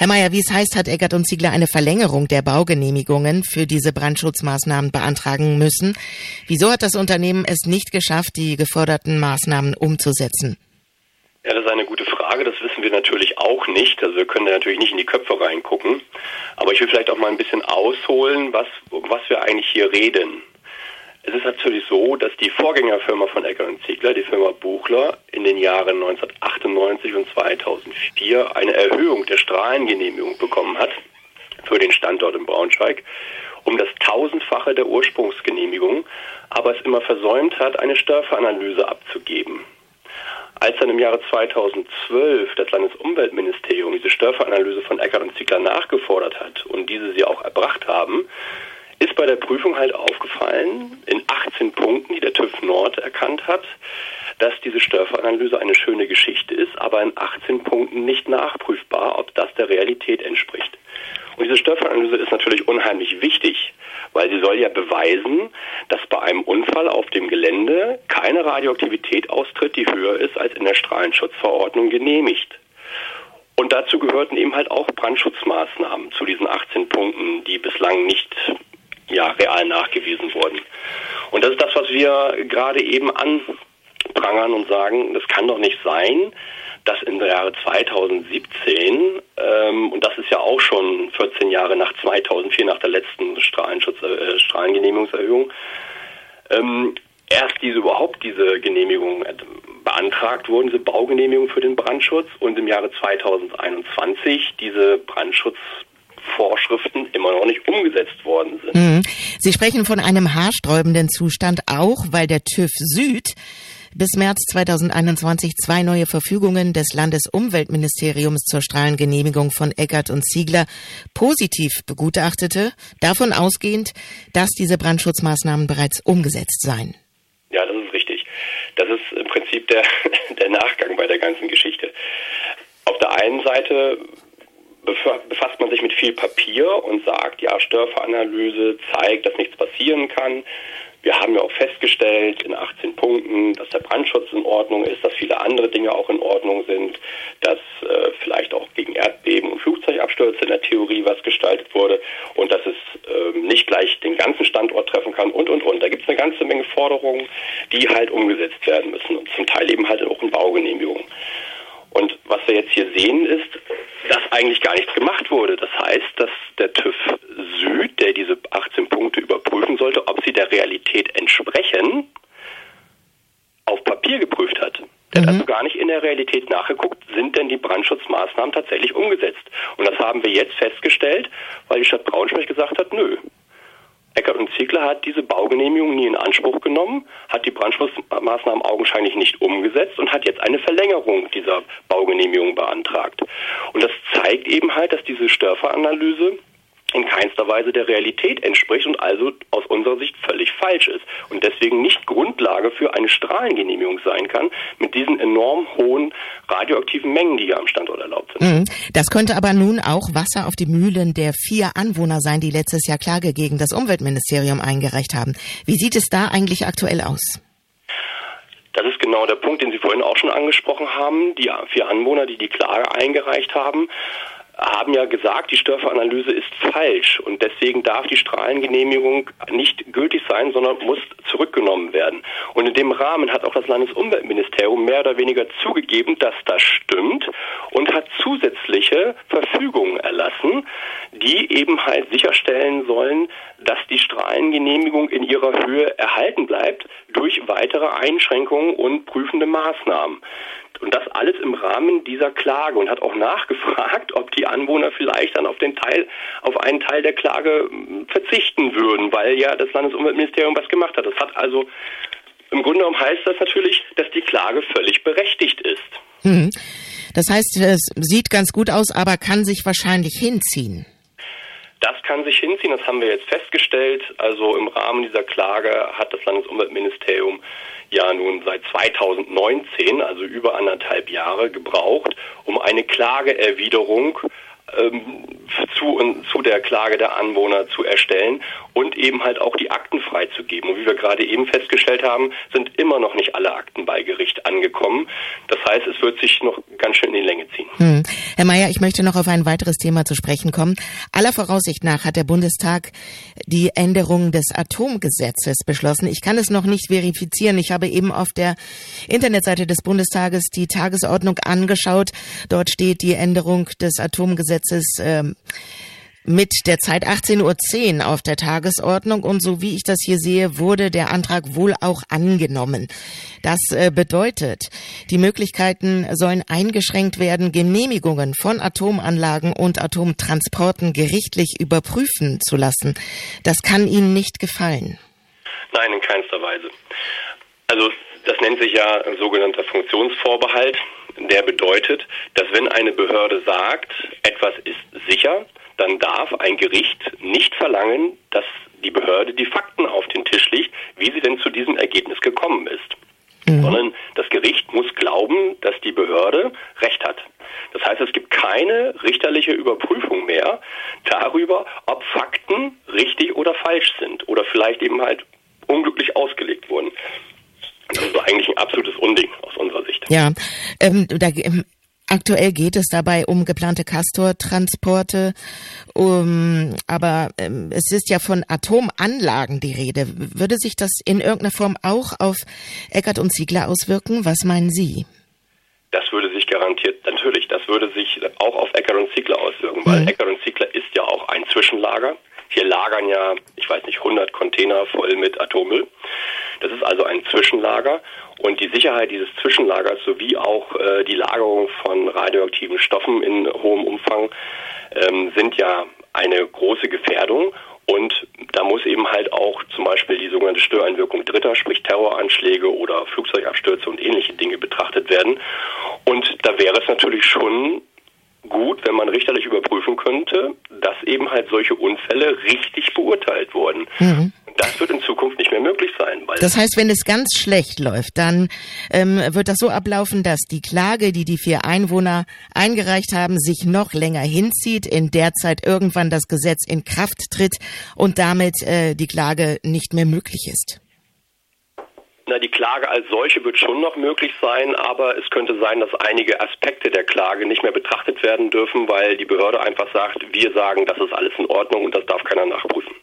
Herr Mayer, wie es heißt, hat Eckert und Ziegler eine Verlängerung der Baugenehmigungen für diese Brandschutzmaßnahmen beantragen müssen. Wieso hat das Unternehmen es nicht geschafft, die geforderten Maßnahmen umzusetzen? Ja, das ist eine gute Frage. Das wissen wir natürlich auch nicht. Also wir können da natürlich nicht in die Köpfe reingucken. Aber ich will vielleicht auch mal ein bisschen ausholen, was, was wir eigentlich hier reden. Es ist natürlich so, dass die Vorgängerfirma von Ecker und Ziegler, die Firma Buchler, in den Jahren 1998 und 2004 eine Erhöhung der Strahlengenehmigung bekommen hat für den Standort in Braunschweig um das tausendfache der Ursprungsgenehmigung, aber es immer versäumt hat, eine Störveranalyse abzugeben. Als dann im Jahre 2012 das Landesumweltministerium diese Störveranalyse von Eckert und Ziegler nachgefordert hat und diese sie auch erbracht haben, ist bei der Prüfung halt aufgefallen, in 18 Punkten, die der TÜV Nord erkannt hat, dass diese Störveranalyse eine schöne Geschichte ist, aber in 18 Punkten nicht nachprüfbar, ob das der Realität entspricht. Und diese Störveranalyse ist natürlich unheimlich wichtig, weil sie soll ja beweisen, dass bei einem Unfall auf dem Gelände keine Radioaktivität austritt, die höher ist als in der Strahlenschutzverordnung genehmigt. Und dazu gehörten eben halt auch Brandschutzmaßnahmen zu diesen 18 Punkten, die bislang nicht ja, real nachgewiesen wurden. Und das ist das, was wir gerade eben anprangern und sagen, das kann doch nicht sein, dass im Jahre 2017, ähm, und das ist ja auch schon 14 Jahre nach 2004, nach der letzten Strahlenschutz, äh, Strahlengenehmigungserhöhung, ähm, erst diese überhaupt diese Genehmigung äh, beantragt wurden, diese Baugenehmigung für den Brandschutz und im Jahre 2021 diese Brandschutzvorschriften immer noch nicht umgesetzt worden sind. Mhm. Sie sprechen von einem haarsträubenden Zustand auch, weil der TÜV Süd bis März 2021 zwei neue Verfügungen des Landesumweltministeriums zur Strahlengenehmigung von Eckert und Ziegler positiv begutachtete, davon ausgehend, dass diese Brandschutzmaßnahmen bereits umgesetzt seien. Ja, das ist richtig. Das ist im Prinzip der, der Nachgang bei der ganzen Geschichte. Auf der einen Seite befasst man sich mit viel Papier und sagt, ja, Störveranalyse zeigt, dass nichts passieren kann. Wir haben ja auch festgestellt in 18 Punkten, dass der Brandschutz in Ordnung ist, dass viele andere Dinge auch in Ordnung sind, dass äh, vielleicht auch gegen Erdbeben und Flugzeugabstürze in der Theorie was gestaltet wurde und dass es äh, nicht gleich den ganzen Standort treffen kann und, und, und. Da gibt es eine ganze Menge Forderungen, die halt umgesetzt werden müssen und zum Teil eben halt auch in Baugenehmigungen. Und was wir jetzt hier sehen ist, dass eigentlich gar nichts gemacht wurde. Das heißt, dass der TÜV Süd, der diese 18 Punkte überprüfen sollte, ob sie der Realität entsprechen, auf Papier geprüft hat. Der mhm. hat also gar nicht in der Realität nachgeguckt, sind denn die Brandschutzmaßnahmen tatsächlich umgesetzt. Und das haben wir jetzt festgestellt, weil die Stadt Braunschweig gesagt hat, nö, Ziegler hat diese Baugenehmigung nie in Anspruch genommen, hat die Brandschutzmaßnahmen augenscheinlich nicht umgesetzt und hat jetzt eine Verlängerung dieser Baugenehmigung beantragt. Und das zeigt eben halt, dass diese Störveranalyse in keinster Weise der Realität entspricht und also aus unserer Sicht völlig falsch ist und deswegen nicht Grundlage für eine Strahlengenehmigung sein kann mit diesen enorm hohen radioaktiven Mengen, die hier am Standort erlaubt sind. Mhm. Das könnte aber nun auch Wasser auf die Mühlen der vier Anwohner sein, die letztes Jahr Klage gegen das Umweltministerium eingereicht haben. Wie sieht es da eigentlich aktuell aus? Das ist genau der Punkt, den Sie vorhin auch schon angesprochen haben. Die vier Anwohner, die die Klage eingereicht haben, haben ja gesagt, die Störveranalyse ist falsch und deswegen darf die Strahlengenehmigung nicht gültig sein, sondern muss zurückgenommen werden. Und in dem Rahmen hat auch das Landesumweltministerium mehr oder weniger zugegeben, dass das stimmt und hat zusätzliche Verfügungen erlassen, die eben halt sicherstellen sollen, dass die Strahlengenehmigung in ihrer Höhe erhalten bleibt durch weitere Einschränkungen und prüfende Maßnahmen. Und das alles im Rahmen dieser Klage und hat auch nachgefragt, ob die Anwohner vielleicht dann auf den Teil, auf einen Teil der Klage hm, verzichten würden, weil ja das Landesumweltministerium was gemacht hat. Das hat also im Grunde genommen heißt das natürlich, dass die Klage völlig berechtigt ist. Mhm. Das heißt, es sieht ganz gut aus, aber kann sich wahrscheinlich hinziehen. Das kann sich hinziehen, das haben wir jetzt festgestellt. Also im Rahmen dieser Klage hat das Landesumweltministerium ja nun seit 2019, also über anderthalb Jahre, gebraucht, um eine Klageerwiderung ähm, zu, zu, der Klage der Anwohner zu erstellen und eben halt auch die Akten freizugeben. Und wie wir gerade eben festgestellt haben, sind immer noch nicht alle Akten bei Gericht angekommen. Das heißt, es wird sich noch ganz schön in die Länge ziehen. Hm. Herr Mayer, ich möchte noch auf ein weiteres Thema zu sprechen kommen. Aller Voraussicht nach hat der Bundestag die Änderung des Atomgesetzes beschlossen. Ich kann es noch nicht verifizieren. Ich habe eben auf der Internetseite des Bundestages die Tagesordnung angeschaut. Dort steht die Änderung des Atomgesetzes ähm, mit der Zeit 18.10 Uhr auf der Tagesordnung und so wie ich das hier sehe, wurde der Antrag wohl auch angenommen. Das äh, bedeutet, die Möglichkeiten sollen eingeschränkt werden, Genehmigungen von Atomanlagen und Atomtransporten gerichtlich überprüfen zu lassen. Das kann Ihnen nicht gefallen. Nein, in keinster Weise. Also das nennt sich ja sogenannter Funktionsvorbehalt. Der bedeutet, dass wenn eine Behörde sagt, etwas ist sicher, dann darf ein Gericht nicht verlangen, dass die Behörde die Fakten auf den Tisch legt, wie sie denn zu diesem Ergebnis gekommen ist. Mhm. Sondern das Gericht muss glauben, dass die Behörde Recht hat. Das heißt, es gibt keine richterliche Überprüfung mehr darüber, ob Fakten richtig oder falsch sind oder vielleicht eben halt unglücklich ausgelegt wurden. Das ist eigentlich ein absolutes Unding aus unserer Sicht. Ja, ähm, da, ähm, Aktuell geht es dabei um geplante Castor-Transporte, um, aber ähm, es ist ja von Atomanlagen die Rede. Würde sich das in irgendeiner Form auch auf Eckert und Ziegler auswirken? Was meinen Sie? Das würde sich garantiert, natürlich, das würde sich auch auf Eckert und Ziegler auswirken, weil mhm. Eckert und Ziegler ist ja auch ein Zwischenlager. Hier lagern ja, ich weiß nicht, 100 Container voll mit Atommüll. Also ein Zwischenlager und die Sicherheit dieses Zwischenlagers sowie auch äh, die Lagerung von radioaktiven Stoffen in hohem Umfang ähm, sind ja eine große Gefährdung. Und da muss eben halt auch zum Beispiel die sogenannte Störeinwirkung Dritter, sprich Terroranschläge oder Flugzeugabstürze und ähnliche Dinge betrachtet werden. Und da wäre es natürlich schon gut, wenn man richterlich überprüfen könnte, dass eben halt solche Unfälle richtig beurteilt wurden. Mhm. Das wird in Zukunft nicht mehr möglich sein. Das heißt, wenn es ganz schlecht läuft, dann ähm, wird das so ablaufen, dass die Klage, die die vier Einwohner eingereicht haben, sich noch länger hinzieht, in der Zeit irgendwann das Gesetz in Kraft tritt und damit äh, die Klage nicht mehr möglich ist. Na, die Klage als solche wird schon noch möglich sein, aber es könnte sein, dass einige Aspekte der Klage nicht mehr betrachtet werden dürfen, weil die Behörde einfach sagt, wir sagen, das ist alles in Ordnung und das darf keiner nachprüfen.